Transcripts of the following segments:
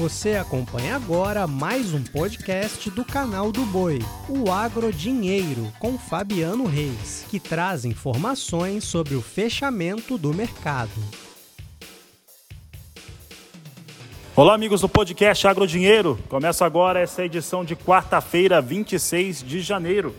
Você acompanha agora mais um podcast do canal do Boi, o Agro Dinheiro, com Fabiano Reis, que traz informações sobre o fechamento do mercado. Olá, amigos do podcast Agro Dinheiro. Começa agora essa edição de quarta-feira, 26 de janeiro.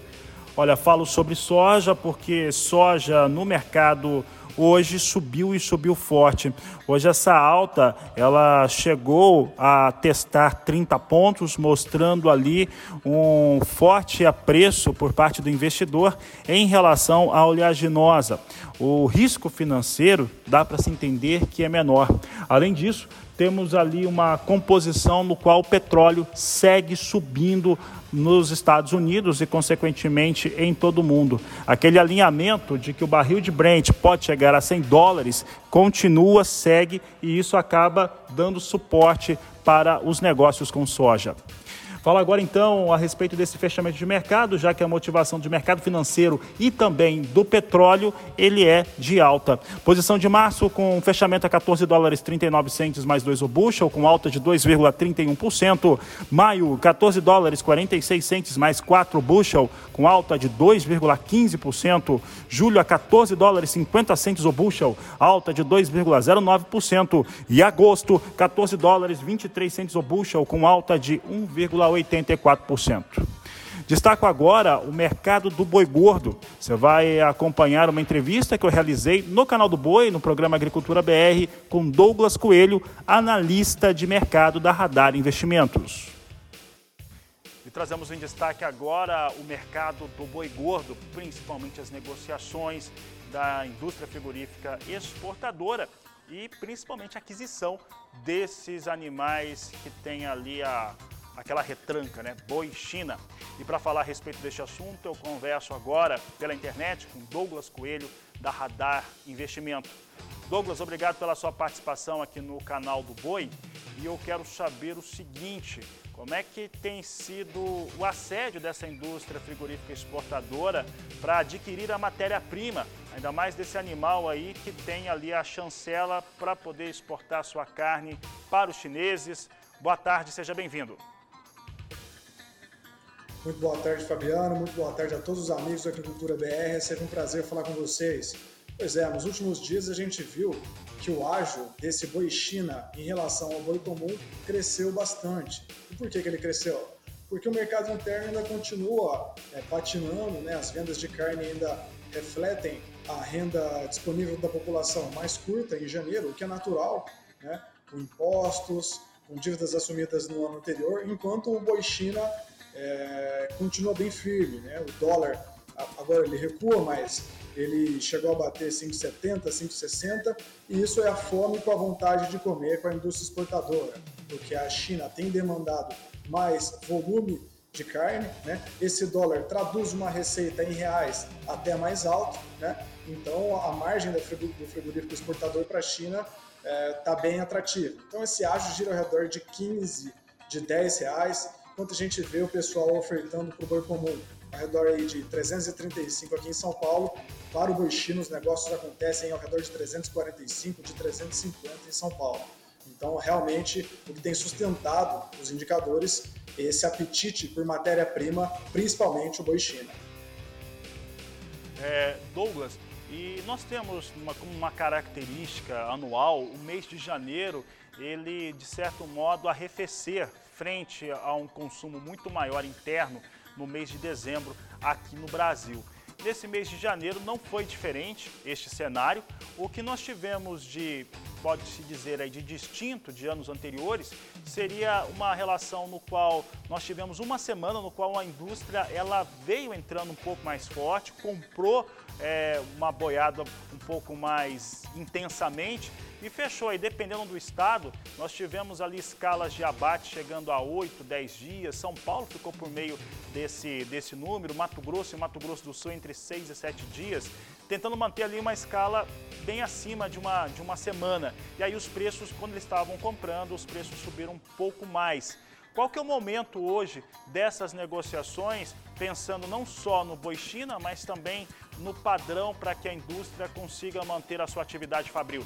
Olha, falo sobre soja porque soja no mercado hoje subiu e subiu forte. Hoje essa alta, ela chegou a testar 30 pontos, mostrando ali um forte apreço por parte do investidor em relação à oleaginosa. O risco financeiro dá para se entender que é menor. Além disso, temos ali uma composição no qual o petróleo segue subindo nos Estados Unidos e, consequentemente, em todo o mundo. Aquele alinhamento de que o barril de Brent pode chegar a 100 dólares continua, segue e isso acaba dando suporte para os negócios com soja. Fala agora então a respeito desse fechamento de mercado, já que a motivação de mercado financeiro e também do petróleo, ele é de alta. Posição de março com fechamento a 14 dólares 39 centes mais 2 o bushel, com alta de 2,31%. Maio, 14 dólares 46 centes mais 4 o bushel, com alta de 2,15%. Julho a 14 dólares 50 centes o bushel, alta de 2,09%. E agosto, 14 dólares 23 centes o bushel, com alta de 1,8%. 84%. Destaco agora o mercado do boi gordo. Você vai acompanhar uma entrevista que eu realizei no canal do Boi, no programa Agricultura BR, com Douglas Coelho, analista de mercado da Radar Investimentos. E trazemos em destaque agora o mercado do boi gordo, principalmente as negociações da indústria frigorífica exportadora e principalmente a aquisição desses animais que tem ali a aquela retranca, né? Boi China. E para falar a respeito deste assunto, eu converso agora pela internet com Douglas Coelho, da Radar Investimento. Douglas, obrigado pela sua participação aqui no canal do Boi. E eu quero saber o seguinte: como é que tem sido o assédio dessa indústria frigorífica exportadora para adquirir a matéria-prima, ainda mais desse animal aí que tem ali a chancela para poder exportar sua carne para os chineses? Boa tarde, seja bem-vindo. Muito boa tarde, Fabiano. Muito boa tarde a todos os amigos da Agricultura BR. É sempre um prazer falar com vocês. Pois é, nos últimos dias a gente viu que o ágio desse boi China em relação ao boi comum cresceu bastante. E por que, que ele cresceu? Porque o mercado interno ainda continua é, patinando, né? as vendas de carne ainda refletem a renda disponível da população mais curta em janeiro, o que é natural, né? com impostos, com dívidas assumidas no ano anterior, enquanto o boi China é, continua bem firme. Né? O dólar agora ele recua, mas ele chegou a bater 5,70, 5,60 e isso é a fome com a vontade de comer com a indústria exportadora, porque a China tem demandado mais volume de carne, né? Esse dólar traduz uma receita em reais até mais alto, né? Então a margem do frigorífico exportador para a China está é, tá bem atrativa. Então esse ágio gira ao redor de 15, de 10 reais enquanto a gente vê o pessoal ofertando para o boi comum ao redor aí de 335 aqui em São Paulo, para o boi chino os negócios acontecem ao redor de 345, de 350 em São Paulo. Então, realmente, o que tem sustentado os indicadores é esse apetite por matéria-prima, principalmente o boi chino. É, Douglas, e nós temos uma, uma característica anual, o mês de janeiro, ele, de certo modo, arrefecer frente a um consumo muito maior interno no mês de dezembro aqui no Brasil. Nesse mês de janeiro não foi diferente este cenário. O que nós tivemos de, pode-se dizer aí, de distinto de anos anteriores, seria uma relação no qual nós tivemos uma semana no qual a indústria ela veio entrando um pouco mais forte, comprou é, uma boiada um pouco mais intensamente e fechou aí, dependendo do estado, nós tivemos ali escalas de abate chegando a 8, 10 dias. São Paulo ficou por meio desse, desse número, Mato Grosso e Mato Grosso do Sul entre 6 e 7 dias, tentando manter ali uma escala bem acima de uma, de uma semana. E aí os preços, quando eles estavam comprando, os preços subiram um pouco mais. Qual que é o momento hoje dessas negociações, pensando não só no boi China, mas também no padrão para que a indústria consiga manter a sua atividade fabril?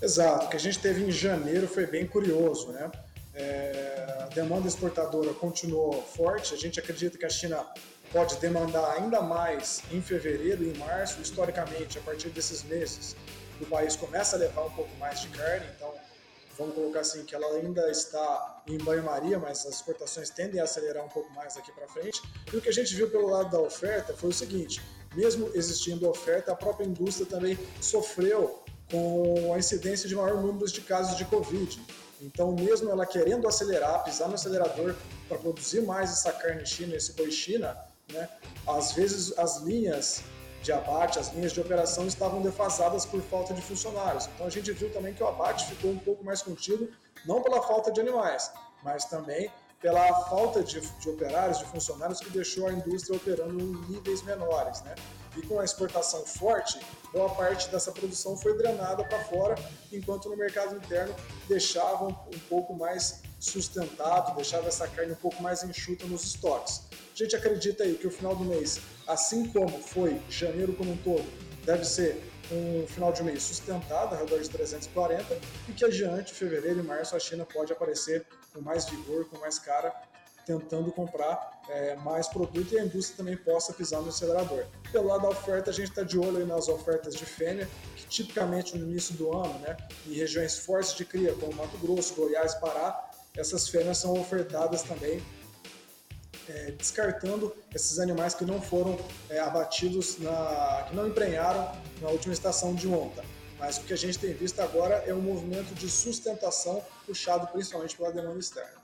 Exato, o que a gente teve em janeiro foi bem curioso, né? É, a demanda exportadora continuou forte, a gente acredita que a China pode demandar ainda mais em fevereiro e em março, historicamente, a partir desses meses, o país começa a levar um pouco mais de carne, então vamos colocar assim que ela ainda está em banho-maria, mas as exportações tendem a acelerar um pouco mais daqui para frente. E o que a gente viu pelo lado da oferta foi o seguinte: mesmo existindo oferta, a própria indústria também sofreu com a incidência de maior número de casos de Covid. Então, mesmo ela querendo acelerar, pisar no acelerador para produzir mais essa carne China, esse boi China, né, às vezes as linhas de abate, as linhas de operação estavam defasadas por falta de funcionários. Então a gente viu também que o abate ficou um pouco mais contido, não pela falta de animais, mas também pela falta de, de operários, de funcionários que deixou a indústria operando em níveis menores. Né? E com a exportação forte, boa parte dessa produção foi drenada para fora, enquanto no mercado interno deixava um pouco mais sustentado, deixava essa carne um pouco mais enxuta nos estoques. A gente acredita aí que o final do mês, assim como foi janeiro como um todo, deve ser um final de mês sustentado, ao redor de 340, e que adiante, fevereiro e março, a China pode aparecer com mais vigor, com mais cara, tentando comprar é, mais produto e a indústria também possa pisar no acelerador. Pelo lado da oferta, a gente está de olho nas ofertas de fêmea, que tipicamente no início do ano, né, em regiões fortes de cria, como Mato Grosso, Goiás, Pará, essas fêmeas são ofertadas também é, descartando esses animais que não foram é, abatidos, na, que não emprenharam na última estação de monta. Mas o que a gente tem visto agora é um movimento de sustentação puxado principalmente pela demanda externa.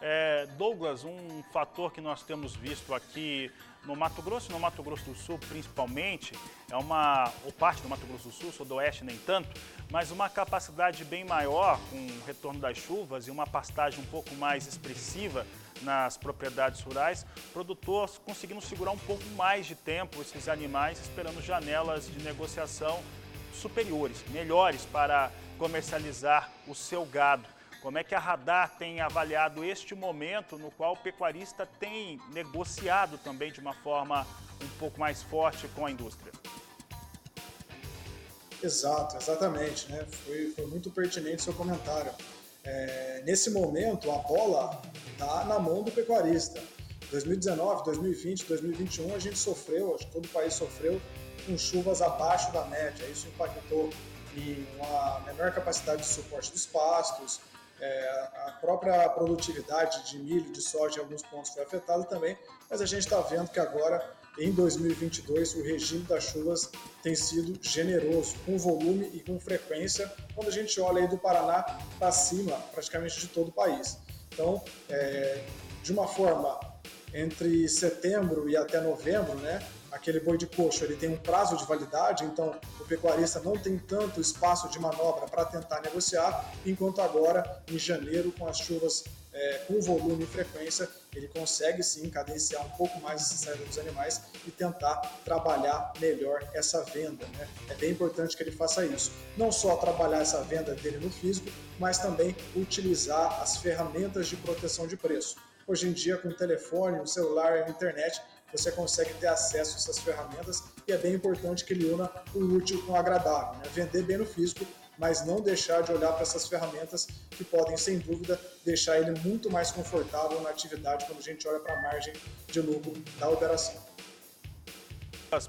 É, Douglas, um fator que nós temos visto aqui no Mato Grosso, no Mato Grosso do Sul principalmente, é uma, ou parte do Mato Grosso do Sul, Sudoeste nem tanto, mas uma capacidade bem maior com o retorno das chuvas e uma pastagem um pouco mais expressiva nas propriedades rurais, produtor conseguindo segurar um pouco mais de tempo esses animais, esperando janelas de negociação superiores, melhores para comercializar o seu gado. Como é que a Radar tem avaliado este momento no qual o pecuarista tem negociado também de uma forma um pouco mais forte com a indústria? Exato, exatamente. Né? Foi, foi muito pertinente seu comentário. É, nesse momento, a bola está na mão do pecuarista. 2019, 2020, 2021, a gente sofreu, acho que todo o país sofreu com chuvas abaixo da média. Isso impactou em uma menor capacidade de suporte dos pastos, é, a própria produtividade de milho, de soja em alguns pontos foi afetada também, mas a gente está vendo que agora, em 2022, o regime das chuvas tem sido generoso, com volume e com frequência, quando a gente olha aí do Paraná para cima, praticamente de todo o país. Então, é, de uma forma entre setembro e até novembro, né, aquele boi de coxo ele tem um prazo de validade, então o pecuarista não tem tanto espaço de manobra para tentar negociar, enquanto agora, em janeiro, com as chuvas é, com volume e frequência, ele consegue sim cadenciar um pouco mais essa saída dos animais e tentar trabalhar melhor essa venda. Né? É bem importante que ele faça isso. Não só trabalhar essa venda dele no físico, mas também utilizar as ferramentas de proteção de preço. Hoje em dia, com o telefone, o celular e a internet, você consegue ter acesso a essas ferramentas e é bem importante que ele una o útil com o agradável. Né? Vender bem no físico, mas não deixar de olhar para essas ferramentas que podem, sem dúvida, deixar ele muito mais confortável na atividade quando a gente olha para a margem de lucro da operação.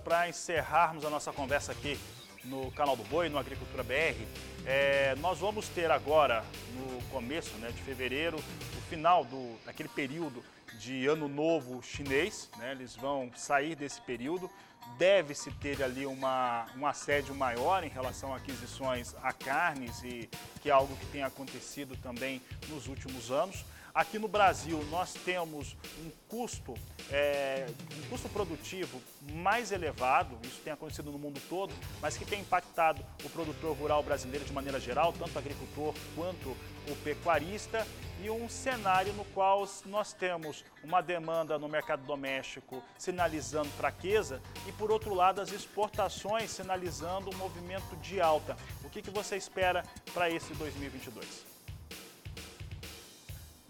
Para encerrarmos a nossa conversa aqui no canal do Boi, no Agricultura BR, é, nós vamos ter agora, no começo né, de fevereiro, o final do, daquele período de ano novo chinês, né? eles vão sair desse período. Deve-se ter ali uma, um assédio maior em relação a aquisições a carnes, e que é algo que tem acontecido também nos últimos anos. Aqui no Brasil, nós temos um custo, é, um custo produtivo mais elevado, isso tem acontecido no mundo todo, mas que tem impactado o produtor rural brasileiro de maneira geral, tanto o agricultor quanto o pecuarista, e um cenário no qual nós temos uma demanda no mercado doméstico sinalizando fraqueza e, por outro lado, as exportações sinalizando um movimento de alta. O que, que você espera para esse 2022?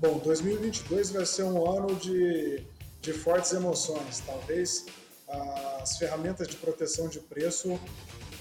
Bom, 2022 vai ser um ano de, de fortes emoções. Talvez as ferramentas de proteção de preço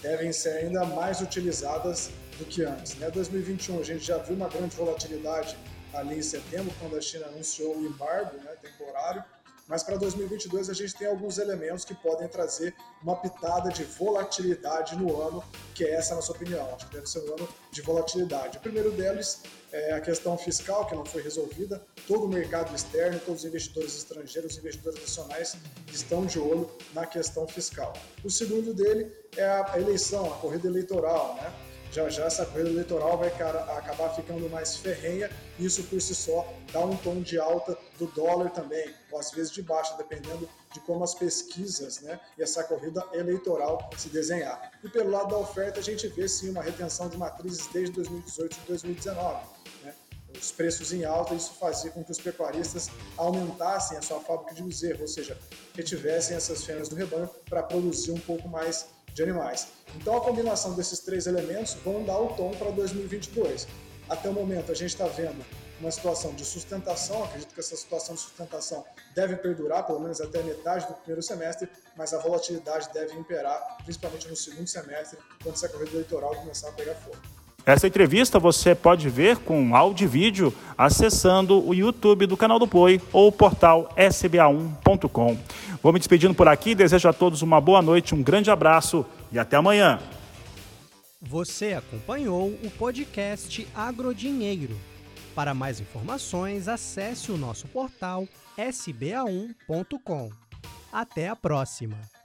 devem ser ainda mais utilizadas do que antes. Né? 2021 a gente já viu uma grande volatilidade ali em setembro, quando a China anunciou o embargo né, temporário, mas para 2022 a gente tem alguns elementos que podem trazer uma pitada de volatilidade no ano, que é essa a nossa opinião. Acho que deve ser um ano de volatilidade. O primeiro deles é a questão fiscal, que não foi resolvida. Todo o mercado externo, todos os investidores estrangeiros, os investidores nacionais estão de olho na questão fiscal. O segundo dele é a eleição, a corrida eleitoral, né? Já já essa corrida eleitoral vai acabar ficando mais ferrenha, isso por si só dá um tom de alta do dólar também, ou às vezes de baixa, dependendo de como as pesquisas né, e essa corrida eleitoral se desenhar. E pelo lado da oferta, a gente vê sim uma retenção de matrizes desde 2018 e 2019. Né? Os preços em alta, isso fazia com que os pecuaristas aumentassem a sua fábrica de bezerro, ou seja, retivessem essas fêmeas do rebanho para produzir um pouco mais de animais. Então a combinação desses três elementos vão dar o tom para 2022. Até o momento a gente está vendo uma situação de sustentação, acredito que essa situação de sustentação deve perdurar pelo menos até metade do primeiro semestre, mas a volatilidade deve imperar, principalmente no segundo semestre, quando essa corrida eleitoral começar a pegar fogo. Essa entrevista você pode ver com áudio e vídeo acessando o YouTube do canal do Boi ou o portal sba1.com. Vou me despedindo por aqui, desejo a todos uma boa noite, um grande abraço e até amanhã. Você acompanhou o podcast Agrodinheiro. Para mais informações, acesse o nosso portal sba1.com. Até a próxima!